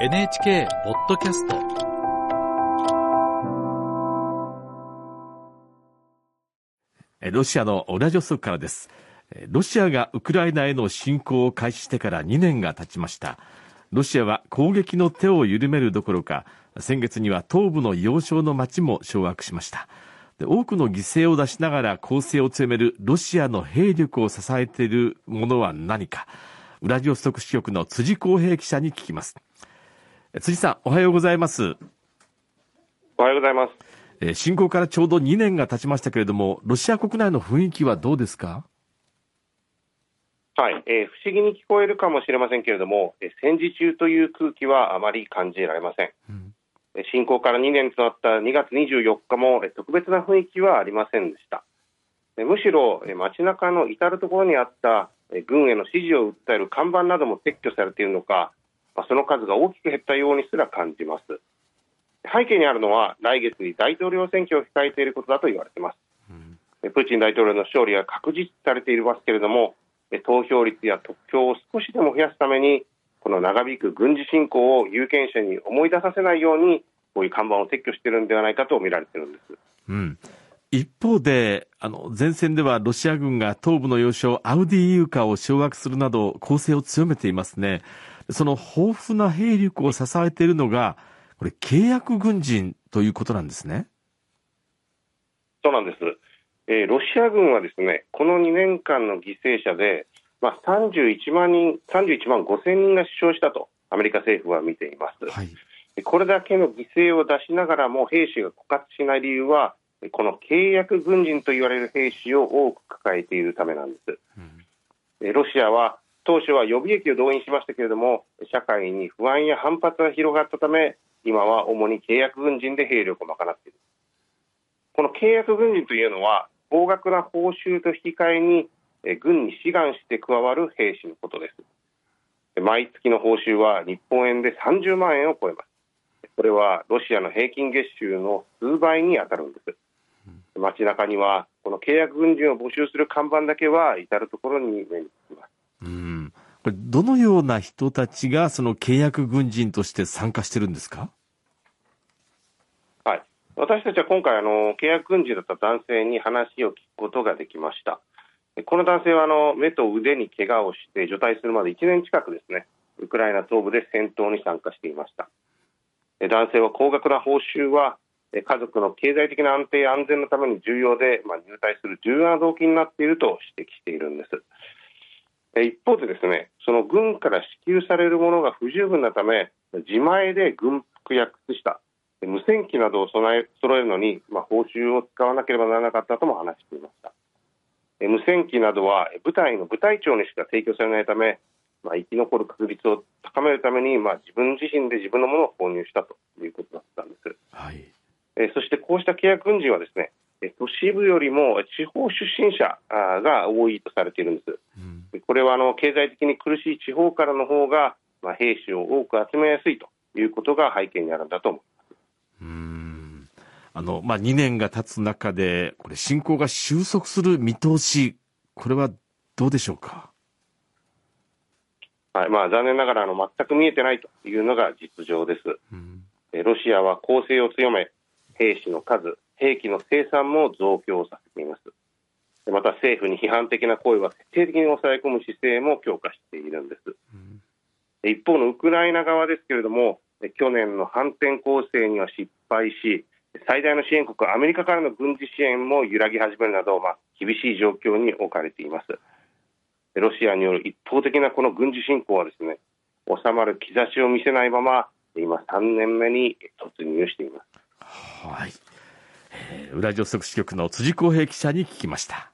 NHK ポッドキャスト。ロシアのウラジオストクからです。ロシアがウクライナへの侵攻を開始してから2年が経ちました。ロシアは攻撃の手を緩めるどころか先月には東部の要衝の町も掌握しました。多くの犠牲を出しながら攻勢を強めるロシアの兵力を支えているものは何か。ウラジオストク支局の辻公平記者に聞きます。辻さんおはようございます。おはようございます。え侵攻からちょうど2年が経ちましたけれどもロシア国内の雰囲気はどうですか？はい、えー、不思議に聞こえるかもしれませんけれども、えー、戦時中という空気はあまり感じられません、うん、侵攻から2年となった2月24日も、えー、特別な雰囲気はありませんでした。えむしろ、えー、街中の至る所にあった、えー、軍への支持を訴える看板なども撤去されているのか、まあ、その数が大きく減ったようにすら感じます背景にあるのは来月に大統領選挙を控えていることだと言われています、うん、プーチン大統領の勝利が確実視されていますけれども投票率や得票を少しでも増やすためにこの長引く軍事侵攻を有権者に思い出させないようにこういう看板を撤去しているんではないかと見られているんです。うん一方で、あの、前線ではロシア軍が東部の要衝アウディーウカを掌握するなど攻勢を強めていますね。その豊富な兵力を支えているのが、これ契約軍人ということなんですね。そうなんです。えー、ロシア軍はですねこの2年間の犠牲者で、まあ、31万人、31万5千人が死傷したとアメリカ政府は見ています。はい、これだけの犠牲を出しながらも兵士が枯渇しない理由は、この契約軍人と言われる兵士を多く抱えているためなんです。うん、ロシアは当初は予備役を動員しましたけれども、社会に不安や反発が広がったため、今は主に契約軍人で兵力を賄っている。この契約軍人というのは、高額な報酬と引き換えに軍に志願して加わる兵士のことです。毎月の報酬は日本円で30万円を超えます。これはロシアの平均月収の数倍に当たるんです。街中にはこの契約軍人を募集する看板だけは至る所に目につきます。うんこれどのような人たちがその契約軍人として参加してるんですか？はい私たちは今回あの、契約軍人だった男性に話を聞くことができました。この男性はあの目と腕に怪我をして除隊するまで1年近くですね、ウクライナ東部で戦闘に参加していました。男性は高額な報酬は家族の経済的な安定安全のために重要で、まあ、入隊する重要な動機になっていると指摘しているんです。一方でですね、その軍から支給されるものが不十分なため、自前で軍服や靴下、無線機などを備え揃えるのに、まあ、報酬を使わなければならなかったとも話していました。無線機などは部隊の部隊長にしか提供されないため、まあ、生き残る確率を高めるために、まあ、自分自身で自分のものを購入したということだったんです、はい、えそしてこうした契約軍人はですね都市部よりも地方出身者が多いとされているんです、うん、これはあの経済的に苦しい地方からの方が、まあ、兵士を多く集めやすいということが背景にあるんだと思いますあの、まあ、2年が経つ中で、これ、侵攻が収束する見通し、これはどうでしょうか？はい、まあ、残念ながら、あの、全く見えてないというのが実情です。うん、ロシアは攻勢を強め、兵士の数、兵器の生産も増強させています。また政府に批判的な声は徹底的に抑え込む姿勢も強化しているんです。うん、一方のウクライナ側ですけれども、去年の反転攻勢には失敗し、最大の支援国アメリカからの軍事支援も揺らぎ始めるなど、まあ、厳しい状況に置かれています。ロシアによる一方的なこの軍事侵攻はですね収まる兆しを見せないまま今3年目に突入しています。はい、えー、ウラジオストク支局の辻光平記者に聞きました